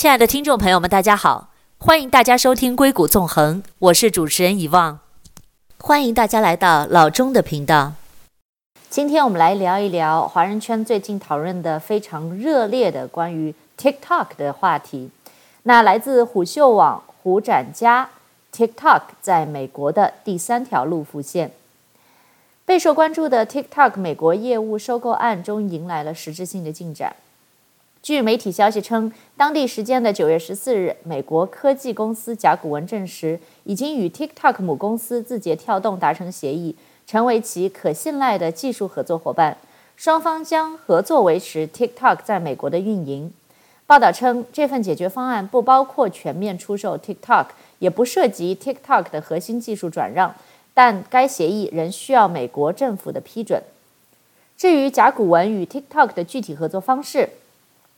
亲爱的听众朋友们，大家好，欢迎大家收听《硅谷纵横》，我是主持人遗忘，欢迎大家来到老钟的频道。今天我们来聊一聊华人圈最近讨论的非常热烈的关于 TikTok 的话题。那来自虎嗅网胡展家，TikTok 在美国的第三条路浮现。备受关注的 TikTok 美国业务收购案终于迎来了实质性的进展。据媒体消息称，当地时间的九月十四日，美国科技公司甲骨文证实，已经与 TikTok 母公司字节跳动达成协议，成为其可信赖的技术合作伙伴。双方将合作维持 TikTok 在美国的运营。报道称，这份解决方案不包括全面出售 TikTok，也不涉及 TikTok 的核心技术转让，但该协议仍需要美国政府的批准。至于甲骨文与 TikTok 的具体合作方式，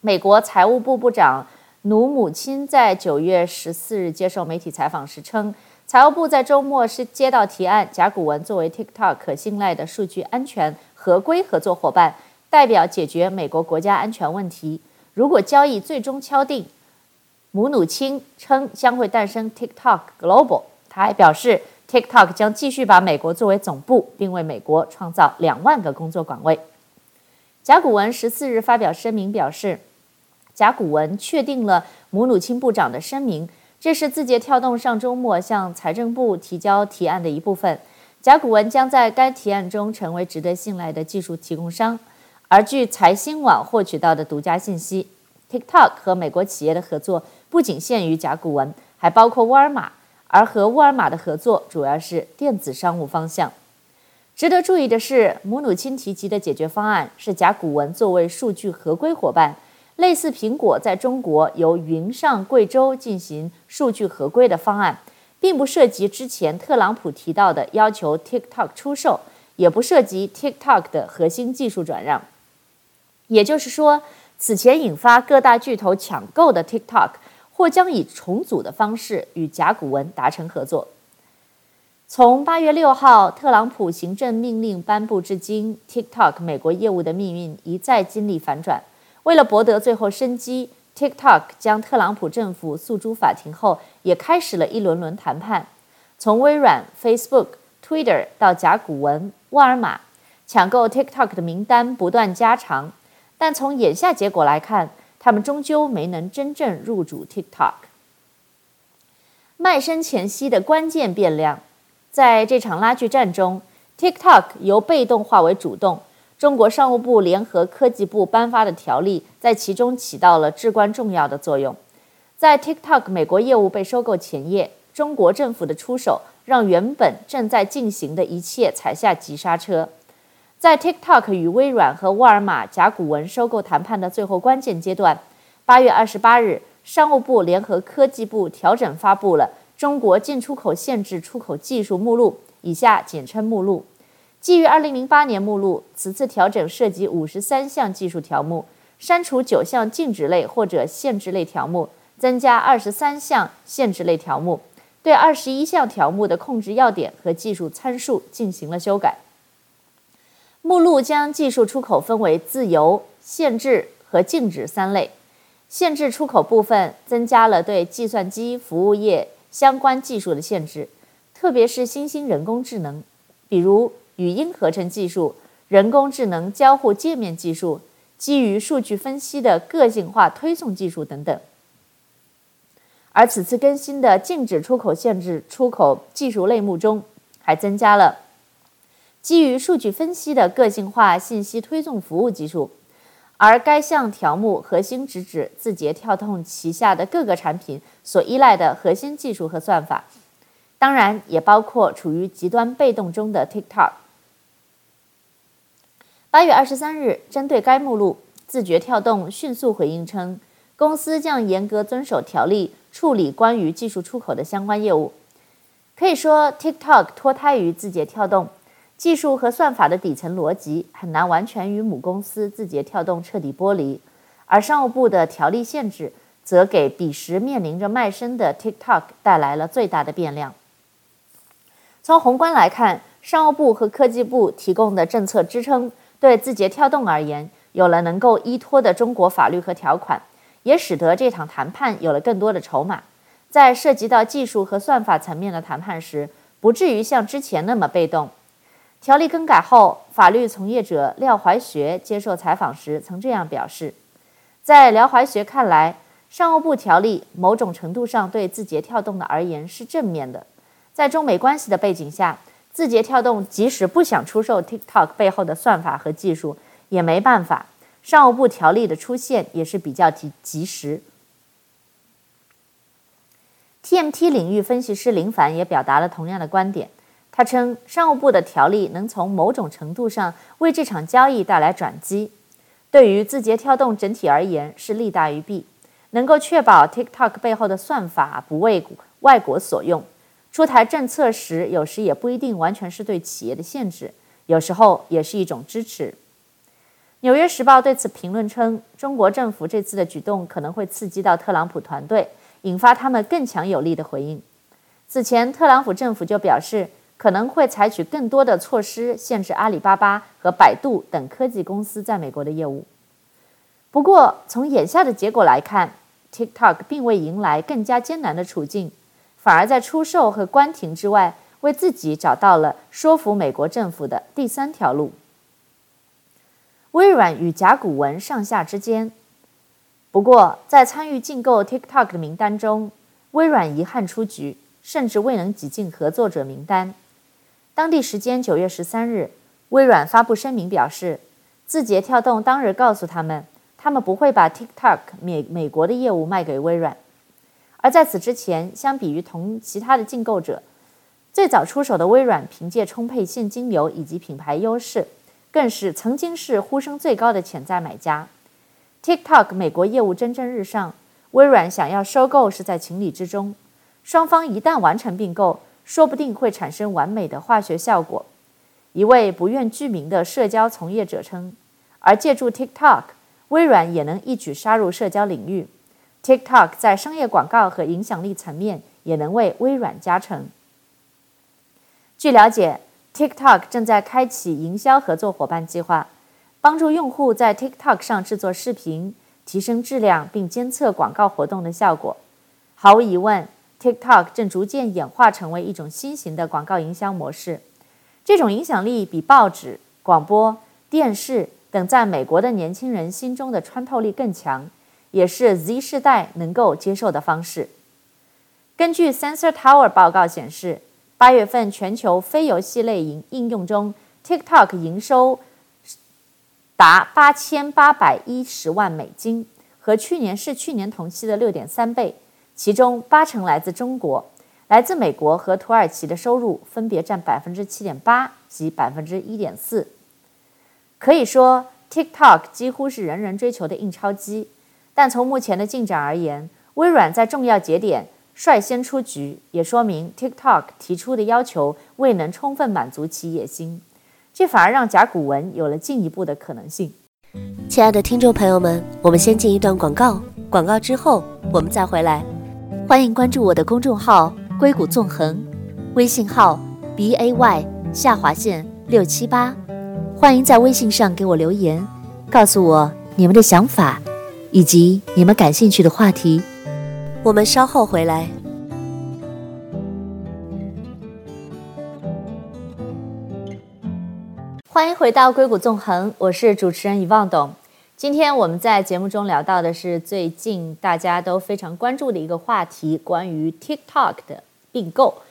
美国财务部部长努姆钦在九月十四日接受媒体采访时称，财务部在周末是接到提案，甲骨文作为 TikTok 可信赖的数据安全合规合作伙伴，代表解决美国国家安全问题。如果交易最终敲定，母努钦称将会诞生 TikTok Global。他还表示，TikTok 将继续把美国作为总部，并为美国创造两万个工作岗位。甲骨文十四日发表声明表示。甲骨文确定了姆努钦部长的声明，这是字节跳动上周末向财政部提交提案的一部分。甲骨文将在该提案中成为值得信赖的技术提供商。而据财新网获取到的独家信息，TikTok 和美国企业的合作不仅限于甲骨文，还包括沃尔玛。而和沃尔玛的合作主要是电子商务方向。值得注意的是，姆努钦提及的解决方案是甲骨文作为数据合规伙伴。类似苹果在中国由云上贵州进行数据合规的方案，并不涉及之前特朗普提到的要求 TikTok 出售，也不涉及 TikTok 的核心技术转让。也就是说，此前引发各大巨头抢购的 TikTok，或将以重组的方式与甲骨文达成合作。从八月六号特朗普行政命令颁布至今，TikTok 美国业务的命运一再经历反转。为了博得最后生机，TikTok 将特朗普政府诉诸法庭后，也开始了一轮轮谈判。从微软、Facebook、Twitter 到甲骨文、沃尔玛，抢购 TikTok 的名单不断加长。但从眼下结果来看，他们终究没能真正入主 TikTok。卖身前夕的关键变量，在这场拉锯战中，TikTok 由被动化为主动。中国商务部联合科技部颁发的条例在其中起到了至关重要的作用。在 TikTok 美国业务被收购前夜，中国政府的出手让原本正在进行的一切踩下急刹车。在 TikTok 与微软和沃尔玛、甲骨文收购谈判的最后关键阶段，八月二十八日，商务部联合科技部调整发布了中国进出口限制出口技术目录（以下简称目录）。基于二零零八年目录，此次调整涉及五十三项技术条目，删除九项禁止类或者限制类条目，增加二十三项限制类条目，对二十一项条目的控制要点和技术参数进行了修改。目录将技术出口分为自由、限制和禁止三类。限制出口部分增加了对计算机服务业相关技术的限制，特别是新兴人工智能，比如。语音合成技术、人工智能交互界面技术、基于数据分析的个性化推送技术等等。而此次更新的禁止出口限制出口技术类目中，还增加了基于数据分析的个性化信息推送服务技术。而该项条目核心直指字节跳动旗下的各个产品所依赖的核心技术和算法，当然也包括处于极端被动中的 TikTok。八月二十三日，针对该目录，字节跳动迅速回应称，公司将严格遵守条例处理关于技术出口的相关业务。可以说，TikTok 脱胎于字节跳动，技术和算法的底层逻辑很难完全与母公司字节跳动彻底剥离。而商务部的条例限制，则给彼时面临着卖身的 TikTok 带来了最大的变量。从宏观来看，商务部和科技部提供的政策支撑。对字节跳动而言，有了能够依托的中国法律和条款，也使得这场谈判有了更多的筹码，在涉及到技术和算法层面的谈判时，不至于像之前那么被动。条例更改后，法律从业者廖怀学接受采访时曾这样表示：“在廖怀学看来，商务部条例某种程度上对字节跳动的而言是正面的。在中美关系的背景下，字节跳动即使不想出售 TikTok 背后的算法和技术，也没办法。商务部条例的出现也是比较及及时。TMT 领域分析师林凡也表达了同样的观点。”他称，商务部的条例能从某种程度上为这场交易带来转机，对于字节跳动整体而言是利大于弊，能够确保 TikTok 背后的算法不为外国所用。出台政策时，有时也不一定完全是对企业的限制，有时候也是一种支持。《纽约时报》对此评论称，中国政府这次的举动可能会刺激到特朗普团队，引发他们更强有力的回应。此前，特朗普政府就表示。可能会采取更多的措施，限制阿里巴巴和百度等科技公司在美国的业务。不过，从眼下的结果来看，TikTok 并未迎来更加艰难的处境，反而在出售和关停之外，为自己找到了说服美国政府的第三条路。微软与甲骨文上下之间。不过，在参与竞购 TikTok 的名单中，微软遗憾出局，甚至未能挤进合作者名单。当地时间九月十三日，微软发布声明表示，字节跳动当日告诉他们，他们不会把 TikTok 美美国的业务卖给微软。而在此之前，相比于同其他的竞购者，最早出手的微软凭借充沛现金流以及品牌优势，更是曾经是呼声最高的潜在买家。TikTok 美国业务蒸蒸日上，微软想要收购是在情理之中。双方一旦完成并购，说不定会产生完美的化学效果。一位不愿具名的社交从业者称，而借助 TikTok，微软也能一举杀入社交领域。TikTok 在商业广告和影响力层面也能为微软加成。据了解，TikTok 正在开启营销合作伙伴计划，帮助用户在 TikTok 上制作视频，提升质量并监测广告活动的效果。毫无疑问。TikTok 正逐渐演化成为一种新型的广告营销模式，这种影响力比报纸、广播、电视等在美国的年轻人心中的穿透力更强，也是 Z 世代能够接受的方式。根据 Sensor Tower 报告显示，八月份全球非游戏类应应用中，TikTok 营收达八千八百一十万美金，和去年是去年同期的六点三倍。其中八成来自中国，来自美国和土耳其的收入分别占百分之七点八及百分之一点四。可以说，TikTok 几乎是人人追求的印钞机。但从目前的进展而言，微软在重要节点率先出局，也说明 TikTok 提出的要求未能充分满足其野心。这反而让甲骨文有了进一步的可能性。亲爱的听众朋友们，我们先进一段广告，广告之后我们再回来。欢迎关注我的公众号“硅谷纵横”，微信号 b a y 下划线六七八。欢迎在微信上给我留言，告诉我你们的想法以及你们感兴趣的话题。我们稍后回来。欢迎回到硅谷纵横，我是主持人遗忘董。今天我们在节目中聊到的是最近大家都非常关注的一个话题，关于 TikTok 的并购。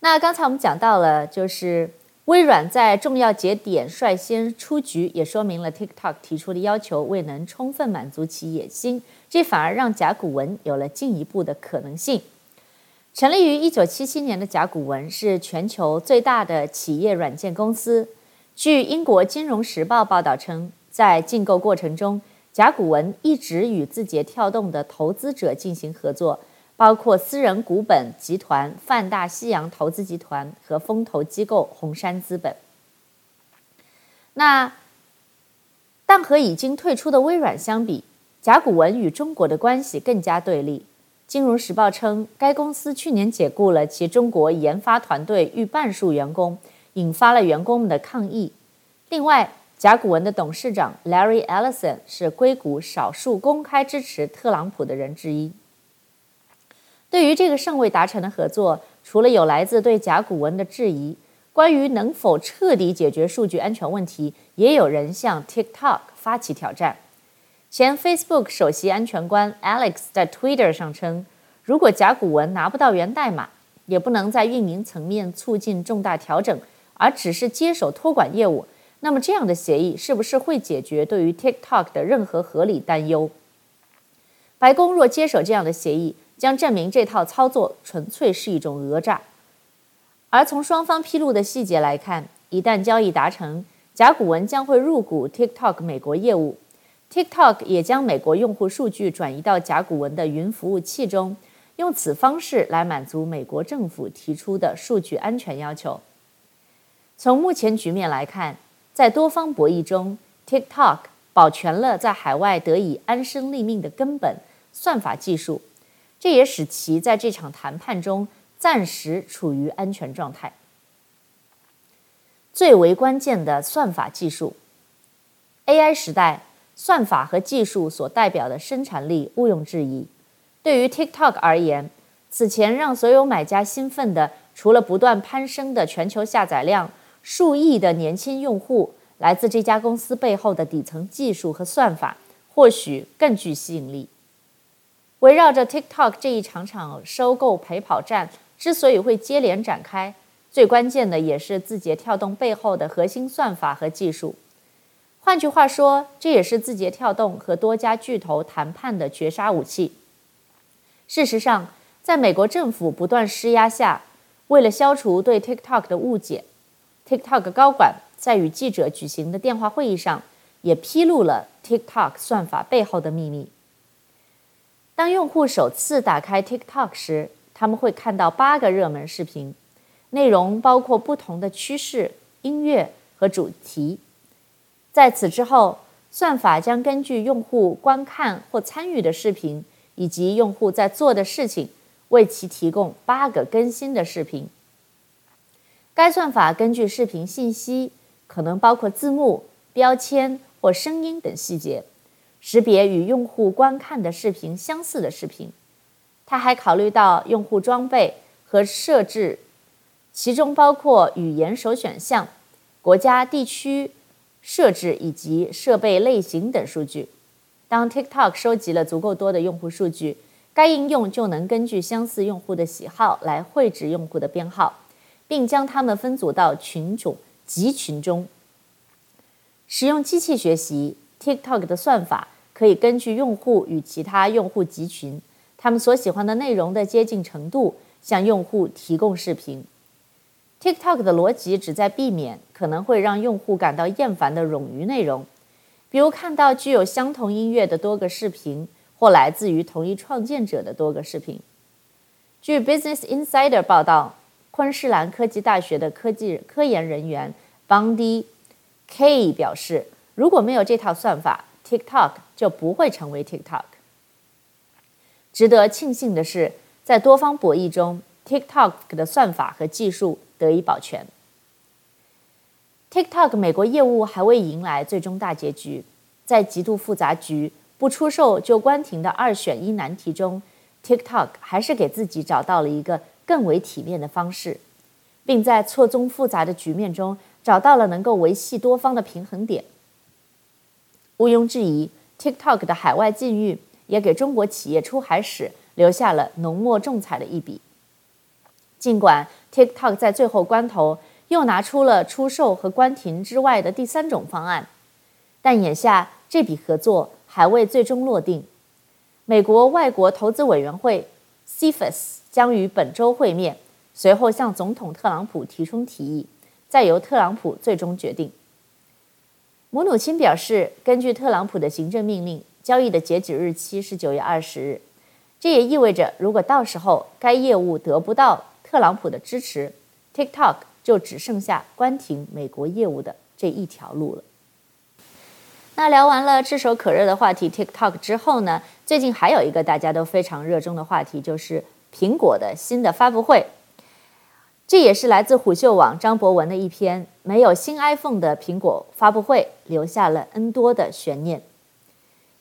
那刚才我们讲到了，就是微软在重要节点率先出局，也说明了 TikTok 提出的要求未能充分满足其野心，这反而让甲骨文有了进一步的可能性。成立于一九七七年的甲骨文是全球最大的企业软件公司。据英国《金融时报》报道称，在竞购过程中，甲骨文一直与字节跳动的投资者进行合作，包括私人股本集团泛大西洋投资集团和风投机构红杉资本。那但和已经退出的微软相比，甲骨文与中国的关系更加对立。《金融时报》称，该公司去年解雇了其中国研发团队逾半数员工，引发了员工们的抗议。另外，甲骨文的董事长 Larry Ellison 是硅谷少数公开支持特朗普的人之一。对于这个尚未达成的合作，除了有来自对甲骨文的质疑，关于能否彻底解决数据安全问题，也有人向 TikTok 发起挑战。前 Facebook 首席安全官 Alex 在 Twitter 上称，如果甲骨文拿不到源代码，也不能在运营层面促进重大调整，而只是接手托管业务，那么这样的协议是不是会解决对于 TikTok 的任何合理担忧？白宫若接手这样的协议，将证明这套操作纯粹是一种讹诈。而从双方披露的细节来看，一旦交易达成，甲骨文将会入股 TikTok 美国业务，TikTok 也将美国用户数据转移到甲骨文的云服务器中，用此方式来满足美国政府提出的数据安全要求。从目前局面来看，在多方博弈中，TikTok 保全了在海外得以安身立命的根本算法技术，这也使其在这场谈判中暂时处于安全状态。最为关键的算法技术，AI 时代，算法和技术所代表的生产力毋庸置疑。对于 TikTok 而言，此前让所有买家兴奋的，除了不断攀升的全球下载量。数亿的年轻用户，来自这家公司背后的底层技术和算法，或许更具吸引力。围绕着 TikTok 这一场场收购陪跑战，之所以会接连展开，最关键的也是字节跳动背后的核心算法和技术。换句话说，这也是字节跳动和多家巨头谈判的绝杀武器。事实上，在美国政府不断施压下，为了消除对 TikTok 的误解，TikTok 高管在与记者举行的电话会议上，也披露了 TikTok 算法背后的秘密。当用户首次打开 TikTok 时，他们会看到八个热门视频，内容包括不同的趋势、音乐和主题。在此之后，算法将根据用户观看或参与的视频，以及用户在做的事情，为其提供八个更新的视频。该算法根据视频信息，可能包括字幕、标签或声音等细节，识别与用户观看的视频相似的视频。它还考虑到用户装备和设置，其中包括语言首选项、国家地区设置以及设备类型等数据。当 TikTok 收集了足够多的用户数据，该应用就能根据相似用户的喜好来绘制用户的编号。并将它们分组到群种集群中。使用机器学习 TikTok 的算法，可以根据用户与其他用户集群他们所喜欢的内容的接近程度，向用户提供视频。TikTok 的逻辑旨在避免可能会让用户感到厌烦的冗余内容，比如看到具有相同音乐的多个视频，或来自于同一创建者的多个视频。据 Business Insider 报道。昆士兰科技大学的科技科研人员 Bondi K 表示，如果没有这套算法，TikTok 就不会成为 TikTok。值得庆幸的是，在多方博弈中，TikTok 的算法和技术得以保全。TikTok 美国业务还未迎来最终大结局，在极度复杂局不出售就关停的二选一难题中，TikTok 还是给自己找到了一个。更为体面的方式，并在错综复杂的局面中找到了能够维系多方的平衡点。毋庸置疑，TikTok 的海外禁运也给中国企业出海史留下了浓墨重彩的一笔。尽管 TikTok 在最后关头又拿出了出售和关停之外的第三种方案，但眼下这笔合作还未最终落定。美国外国投资委员会 CFIS。将于本周会面，随后向总统特朗普提出提议，再由特朗普最终决定。姆努钦表示，根据特朗普的行政命令，交易的截止日期是九月二十日。这也意味着，如果到时候该业务得不到特朗普的支持，TikTok 就只剩下关停美国业务的这一条路了。那聊完了炙手可热的话题 TikTok 之后呢，最近还有一个大家都非常热衷的话题，就是。苹果的新的发布会，这也是来自虎嗅网张博文的一篇没有新 iPhone 的苹果发布会留下了 N 多的悬念。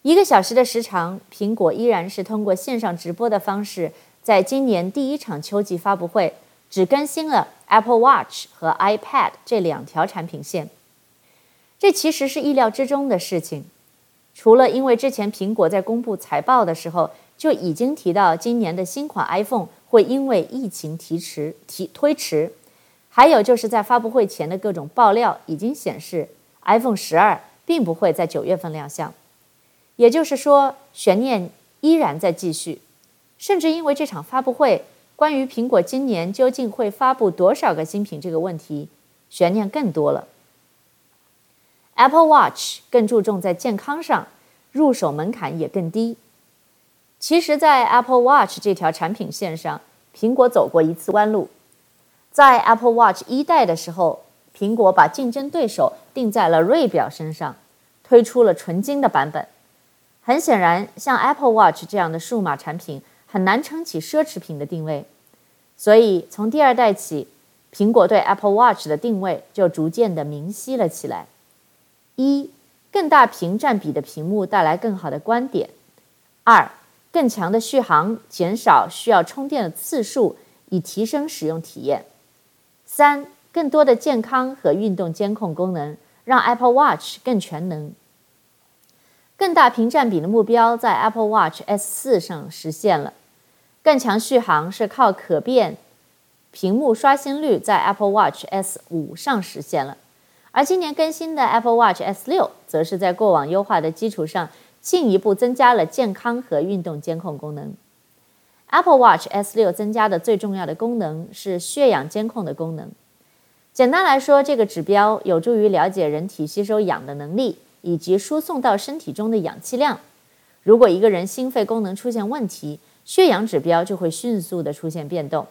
一个小时的时长，苹果依然是通过线上直播的方式，在今年第一场秋季发布会只更新了 Apple Watch 和 iPad 这两条产品线。这其实是意料之中的事情，除了因为之前苹果在公布财报的时候就已经提到今年的新款 iPhone 会因为疫情提迟提推迟，还有就是在发布会前的各种爆料已经显示 iPhone 十二并不会在九月份亮相，也就是说悬念依然在继续，甚至因为这场发布会关于苹果今年究竟会发布多少个新品这个问题悬念更多了。Apple Watch 更注重在健康上，入手门槛也更低。其实，在 Apple Watch 这条产品线上，苹果走过一次弯路。在 Apple Watch 一代的时候，苹果把竞争对手定在了锐表身上，推出了纯金的版本。很显然，像 Apple Watch 这样的数码产品很难撑起奢侈品的定位。所以，从第二代起，苹果对 Apple Watch 的定位就逐渐的明晰了起来。一，更大屏占比的屏幕带来更好的观点；二，更强的续航，减少需要充电的次数，以提升使用体验；三，更多的健康和运动监控功能，让 Apple Watch 更全能。更大屏占比的目标在 Apple Watch S4 上实现了，更强续航是靠可变屏幕刷新率在 Apple Watch S5 上实现了。而今年更新的 Apple Watch S6，则是在过往优化的基础上，进一步增加了健康和运动监控功能。Apple Watch S6 增加的最重要的功能是血氧监控的功能。简单来说，这个指标有助于了解人体吸收氧的能力以及输送到身体中的氧气量。如果一个人心肺功能出现问题，血氧指标就会迅速地出现变动。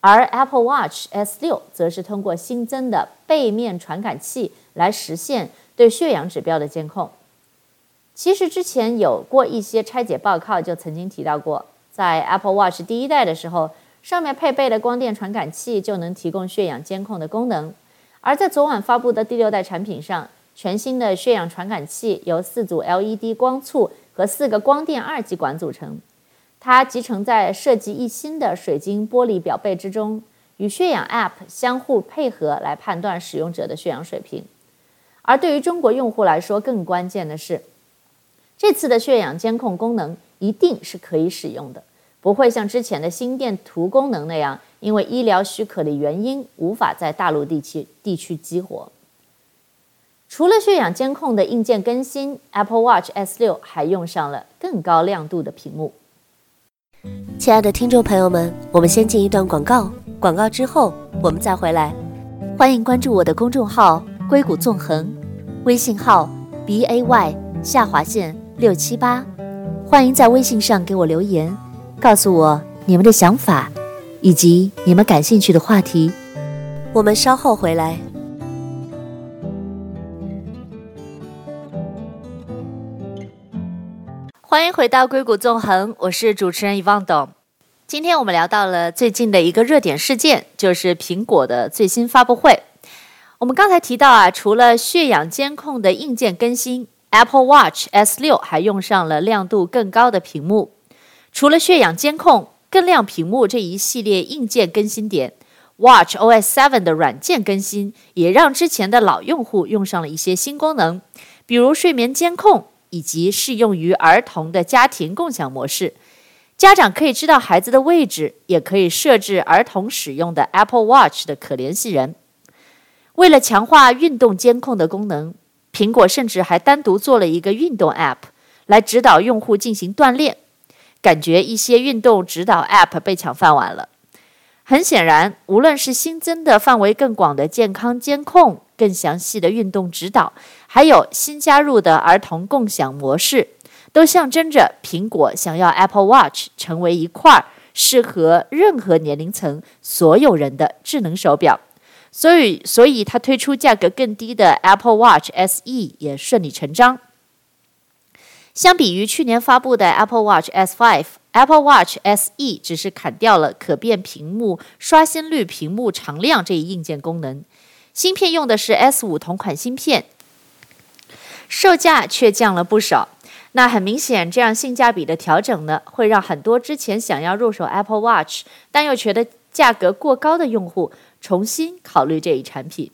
而 Apple Watch S6 则是通过新增的背面传感器来实现对血氧指标的监控。其实之前有过一些拆解报告就曾经提到过，在 Apple Watch 第一代的时候，上面配备的光电传感器就能提供血氧监控的功能。而在昨晚发布的第六代产品上，全新的血氧传感器由四组 LED 光簇和四个光电二极管组成。它集成在设计一新的水晶玻璃表背之中，与血氧 App 相互配合来判断使用者的血氧水平。而对于中国用户来说，更关键的是，这次的血氧监控功能一定是可以使用的，不会像之前的心电图功能那样，因为医疗许可的原因无法在大陆地区地区激活。除了血氧监控的硬件更新，Apple Watch S6 还用上了更高亮度的屏幕。亲爱的听众朋友们，我们先进一段广告，广告之后我们再回来。欢迎关注我的公众号“硅谷纵横”，微信号 b a y 下划线六七八。欢迎在微信上给我留言，告诉我你们的想法以及你们感兴趣的话题。我们稍后回来。欢迎回到硅谷纵横，我是主持人遗忘董。今天我们聊到了最近的一个热点事件，就是苹果的最新发布会。我们刚才提到啊，除了血氧监控的硬件更新，Apple Watch S6 还用上了亮度更高的屏幕。除了血氧监控、更亮屏幕这一系列硬件更新点，Watch OS 7的软件更新也让之前的老用户用上了一些新功能，比如睡眠监控。以及适用于儿童的家庭共享模式，家长可以知道孩子的位置，也可以设置儿童使用的 Apple Watch 的可联系人。为了强化运动监控的功能，苹果甚至还单独做了一个运动 App 来指导用户进行锻炼。感觉一些运动指导 App 被抢饭碗了。很显然，无论是新增的范围更广的健康监控，更详细的运动指导，还有新加入的儿童共享模式，都象征着苹果想要 Apple Watch 成为一块适合任何年龄层所有人的智能手表。所以，所以它推出价格更低的 Apple Watch SE 也顺理成章。相比于去年发布的 Apple Watch S5。Apple Watch SE 只是砍掉了可变屏幕、刷新率、屏幕常亮这一硬件功能，芯片用的是 S5 同款芯片，售价却降了不少。那很明显，这样性价比的调整呢，会让很多之前想要入手 Apple Watch 但又觉得价格过高的用户重新考虑这一产品。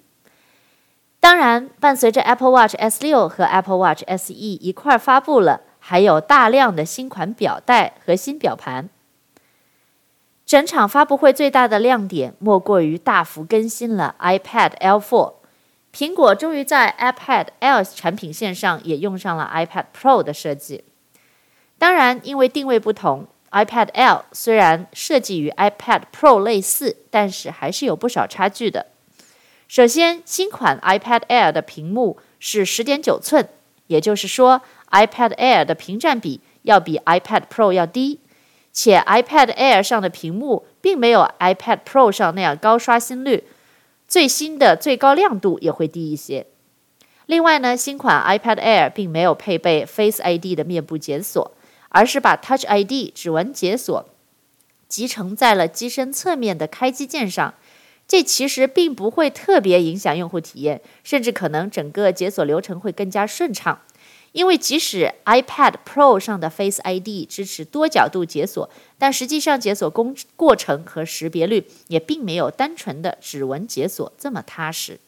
当然，伴随着 Apple Watch S6 和 Apple Watch SE 一块儿发布了。还有大量的新款表带和新表盘。整场发布会最大的亮点莫过于大幅更新了 iPad Air 4。苹果终于在 iPad Air 产品线上也用上了 iPad Pro 的设计。当然，因为定位不同，iPad Air 虽然设计与 iPad Pro 类似，但是还是有不少差距的。首先，新款 iPad Air 的屏幕是十点九寸，也就是说，iPad Air 的屏占比要比 iPad Pro 要低，且 iPad Air 上的屏幕并没有 iPad Pro 上那样高刷新率，最新的最高亮度也会低一些。另外呢，新款 iPad Air 并没有配备 Face ID 的面部解锁，而是把 Touch ID 指纹解锁集成在了机身侧面的开机键上，这其实并不会特别影响用户体验，甚至可能整个解锁流程会更加顺畅。因为即使 iPad Pro 上的 Face ID 支持多角度解锁，但实际上解锁工过程和识别率也并没有单纯的指纹解锁这么踏实。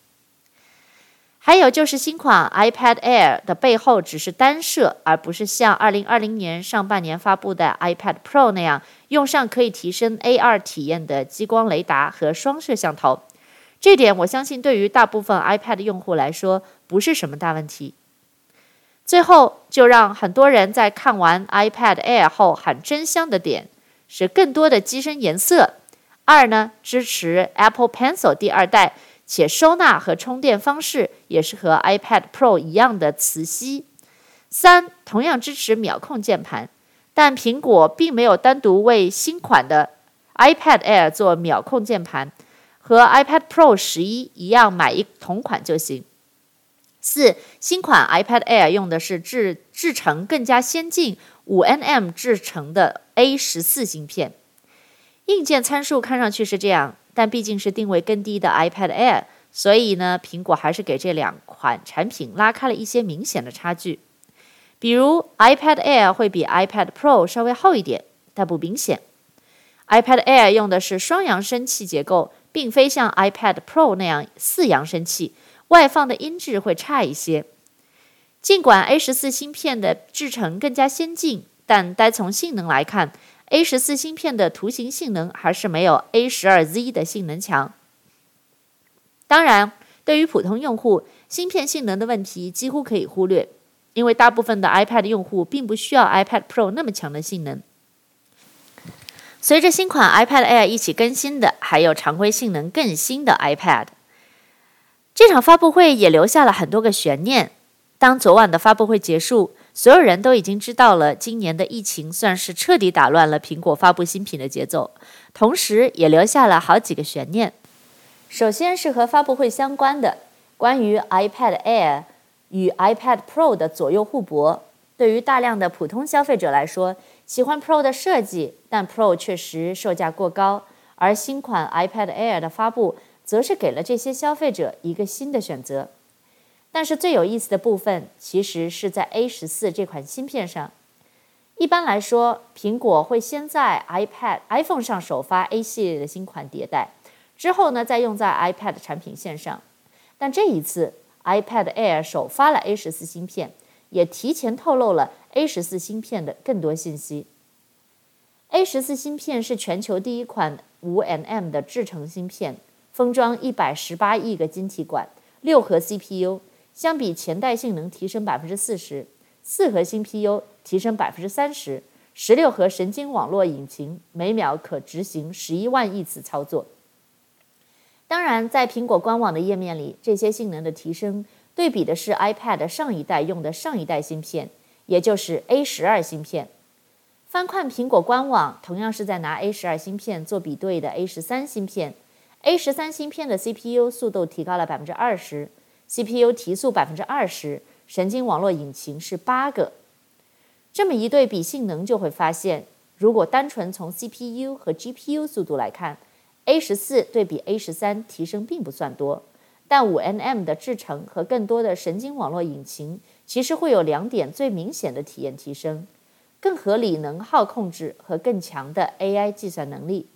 还有就是新款 iPad Air 的背后只是单摄，而不是像2020年上半年发布的 iPad Pro 那样用上可以提升 AR 体验的激光雷达和双摄像头。这点我相信对于大部分 iPad 用户来说不是什么大问题。最后，就让很多人在看完 iPad Air 后喊真香的点是更多的机身颜色。二呢，支持 Apple Pencil 第二代，且收纳和充电方式也是和 iPad Pro 一样的磁吸。三，同样支持秒控键盘，但苹果并没有单独为新款的 iPad Air 做秒控键盘，和 iPad Pro 十一一样，买一同款就行。四，新款 iPad Air 用的是制制成更加先进、五 nm 制成的 A 十四芯片。硬件参数看上去是这样，但毕竟是定位更低的 iPad Air，所以呢，苹果还是给这两款产品拉开了一些明显的差距。比如 iPad Air 会比 iPad Pro 稍微厚一点，但不明显。iPad Air 用的是双扬声器结构，并非像 iPad Pro 那样四扬声器。外放的音质会差一些，尽管 A 十四芯片的制程更加先进，但单从性能来看，A 十四芯片的图形性能还是没有 A 十二 Z 的性能强。当然，对于普通用户，芯片性能的问题几乎可以忽略，因为大部分的 iPad 用户并不需要 iPad Pro 那么强的性能。随着新款 iPad Air 一起更新的，还有常规性能更新的 iPad。这场发布会也留下了很多个悬念。当昨晚的发布会结束，所有人都已经知道了，今年的疫情算是彻底打乱了苹果发布新品的节奏，同时也留下了好几个悬念。首先是和发布会相关的，关于 iPad Air 与 iPad Pro 的左右互搏。对于大量的普通消费者来说，喜欢 Pro 的设计，但 Pro 确实售价过高，而新款 iPad Air 的发布，则是给了这些消费者一个新的选择，但是最有意思的部分其实是在 A 十四这款芯片上。一般来说，苹果会先在 iPad、iPhone 上首发 A 系列的新款迭代，之后呢再用在 iPad 产品线上。但这一次，iPad Air 首发了 A 十四芯片，也提前透露了 A 十四芯片的更多信息。A 十四芯片是全球第一款五 nm 的制程芯片。封装一百十八亿个晶体管，六核 CPU，相比前代性能提升百分之四十；四核心 P U 提升百分之三十；十六核神经网络引擎每秒可执行十一万亿次操作。当然，在苹果官网的页面里，这些性能的提升对比的是 iPad 上一代用的上一代芯片，也就是 A 十二芯片。翻看苹果官网，同样是在拿 A 十二芯片做比对的 A 十三芯片。A 十三芯片的 CPU 速度提高了百分之二十，CPU 提速百分之二十，神经网络引擎是八个。这么一对比性能，就会发现如果单纯从 CPU 和 GPU 速度来看，A 十四对比 A 十三提升并不算多，但五 nm 的制程和更多的神经网络引擎，其实会有两点最明显的体验提升：更合理能耗控制和更强的 AI 计算能力。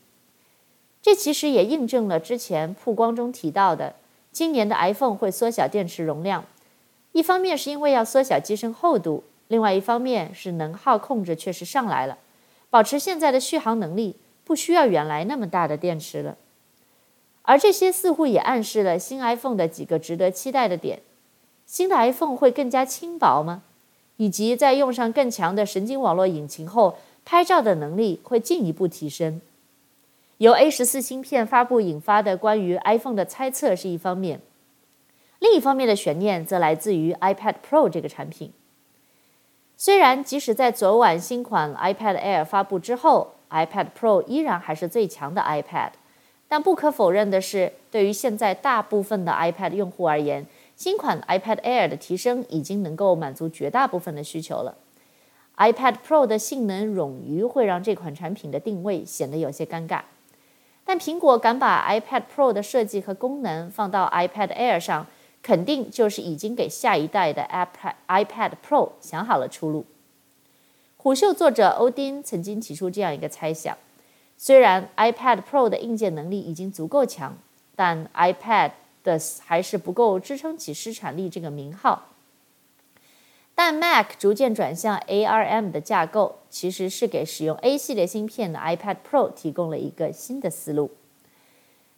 这其实也印证了之前曝光中提到的，今年的 iPhone 会缩小电池容量，一方面是因为要缩小机身厚度，另外一方面是能耗控制确实上来了。保持现在的续航能力，不需要原来那么大的电池了。而这些似乎也暗示了新 iPhone 的几个值得期待的点：新的 iPhone 会更加轻薄吗？以及在用上更强的神经网络引擎后，拍照的能力会进一步提升。由 A 十四芯片发布引发的关于 iPhone 的猜测是一方面，另一方面的悬念则来自于 iPad Pro 这个产品。虽然即使在昨晚新款 iPad Air 发布之后，iPad Pro 依然还是最强的 iPad，但不可否认的是，对于现在大部分的 iPad 用户而言，新款 iPad Air 的提升已经能够满足绝大部分的需求了。iPad Pro 的性能冗余会让这款产品的定位显得有些尴尬，但苹果敢把 iPad Pro 的设计和功能放到 iPad Air 上。肯定就是已经给下一代的 iPad iPad Pro 想好了出路。虎嗅作者欧丁曾经提出这样一个猜想：虽然 iPad Pro 的硬件能力已经足够强，但 iPad 的还是不够支撑起生产力这个名号。但 Mac 逐渐转向 ARM 的架构，其实是给使用 A 系列芯片的 iPad Pro 提供了一个新的思路。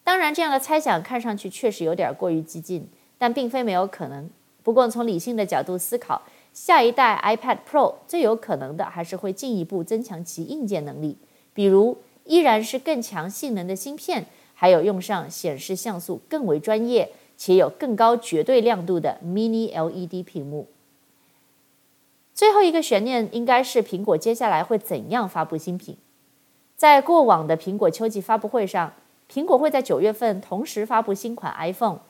当然，这样的猜想看上去确实有点过于激进。但并非没有可能。不过，从理性的角度思考，下一代 iPad Pro 最有可能的还是会进一步增强其硬件能力，比如依然是更强性能的芯片，还有用上显示像素更为专业且有更高绝对亮度的 Mini LED 屏幕。最后一个悬念应该是苹果接下来会怎样发布新品。在过往的苹果秋季发布会上，苹果会在九月份同时发布新款 iPhone。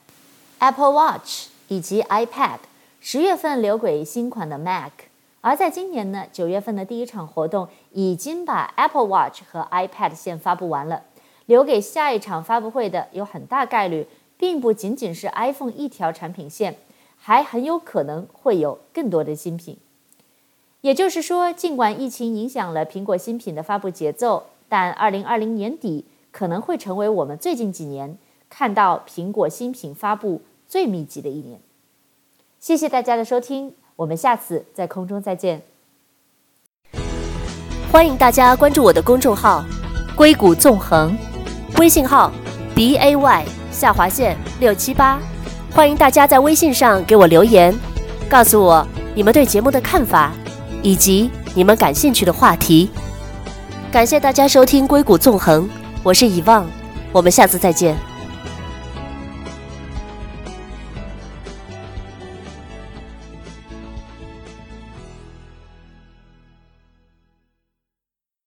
Apple Watch 以及 iPad，十月份留给新款的 Mac，而在今年呢，九月份的第一场活动已经把 Apple Watch 和 iPad 先发布完了，留给下一场发布会的有很大概率并不仅仅是 iPhone 一条产品线，还很有可能会有更多的新品。也就是说，尽管疫情影响了苹果新品的发布节奏，但二零二零年底可能会成为我们最近几年看到苹果新品发布最密集的一年，谢谢大家的收听，我们下次在空中再见。欢迎大家关注我的公众号“硅谷纵横”，微信号 b a y 下划线六七八。欢迎大家在微信上给我留言，告诉我你们对节目的看法，以及你们感兴趣的话题。感谢大家收听《硅谷纵横》，我是遗忘，我们下次再见。